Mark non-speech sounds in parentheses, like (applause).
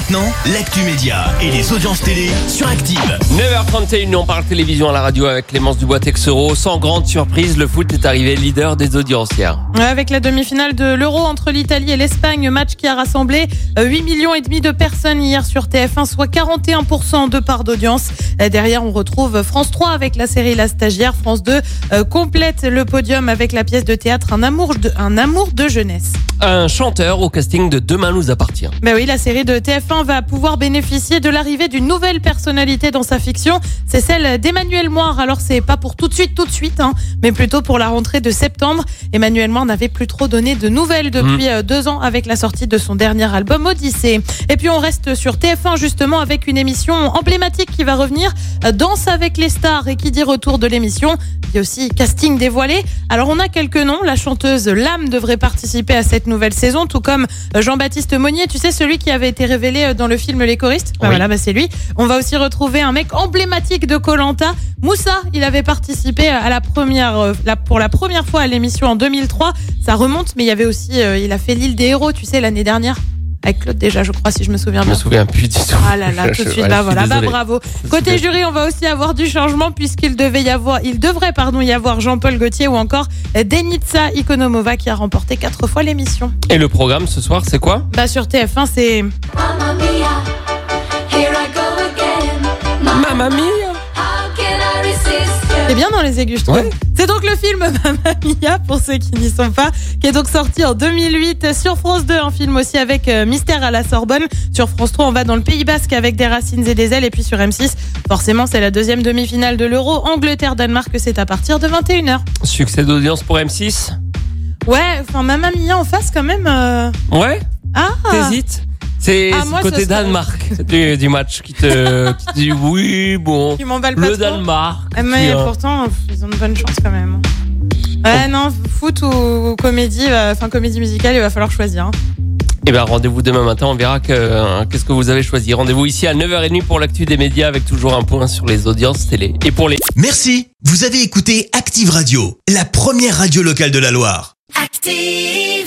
Maintenant, l'actu média et les audiences télé sur Active. 9h31, on parle télévision à la radio avec Clémence Dubois-Texero. Sans grande surprise, le foot est arrivé leader des audiences hier. Avec la demi-finale de l'Euro entre l'Italie et l'Espagne, match qui a rassemblé euh, 8 millions et demi de personnes hier sur TF1, soit 41% de part d'audience. Euh, Derrière, on retrouve France 3 avec la série La Stagiaire. France 2 euh, complète le podium avec la pièce de théâtre Un amour de, un amour de jeunesse. Un chanteur au casting de Demain nous appartient. Ben oui, la série de TF1 va pouvoir bénéficier de l'arrivée d'une nouvelle personnalité dans sa fiction. C'est celle d'Emmanuel Moire. Alors c'est pas pour tout de suite, tout de suite, hein, mais plutôt pour la rentrée de septembre. Emmanuel Moire n'avait plus trop donné de nouvelles depuis euh, deux ans avec la sortie de son dernier album Odyssée. Et puis on reste sur TF1 justement avec une émission emblématique qui va revenir, euh, Danse avec les stars. Et qui dit retour de l'émission, il y a aussi casting dévoilé. Alors on a quelques noms. La chanteuse Lame devrait participer à cette nouvelle saison, tout comme euh, Jean-Baptiste Monnier. Tu sais celui qui avait été révélé euh, dans le film Les choristes. Bah Oui. Voilà, bah c'est lui. On va aussi retrouver un mec emblématique de Colanta, Moussa. Il avait participé à la première, euh, la- pour la première fois à l'émission en 2003. Ça remonte, mais il y avait aussi, euh, il a fait l'île des héros, tu sais, l'année dernière. Avec Claude déjà, je crois, si je me souviens Je me bien. souviens plus du tout. Ah là là, (laughs) tout de suite là, suis voilà, bah bravo. Côté jury, on va aussi avoir du changement puisqu'il devait y avoir, il devrait pardon y avoir Jean-Paul Gaultier ou encore Denitsa Ikonomova qui a remporté quatre fois l'émission. Et le programme ce soir, c'est quoi? Bah sur TF1, c'est Mamma mia, here I go again. Mamma mia c'est bien dans les aigus, je trouve. Ouais. C'est donc le film (laughs) Mamma Mia pour ceux qui n'y sont pas, qui est donc sorti en 2008 sur France 2, un film aussi avec euh, Mystère à la Sorbonne. Sur France 3, on va dans le Pays Basque avec des racines et des ailes, et puis sur M6, forcément, c'est la deuxième demi-finale de l'Euro. Angleterre-Danemark, c'est à partir de 21h. Succès d'audience pour M6 Ouais, enfin Mamma Mia en face quand même. euh, Ouais Ah, T'hésites? C'est Ah, moi, côté ce serait- Danemark (laughs) du, du match qui te, qui te dit (laughs) oui, bon. tu m'emballes pas Le trop. Danemark. Ah, Mais qui, euh, pourtant, ils ont de bonnes chances quand même. Ouais, non, foot ou comédie, euh, enfin comédie musicale, il va falloir choisir. hein. Eh bien, rendez-vous demain matin, on verra que, euh, qu'est-ce que vous avez choisi. Rendez-vous ici à 9h30 pour l'actu des médias avec toujours un point sur les audiences télé. Et pour les Merci. Vous avez écouté Active Radio, la première radio locale de la Loire. Active.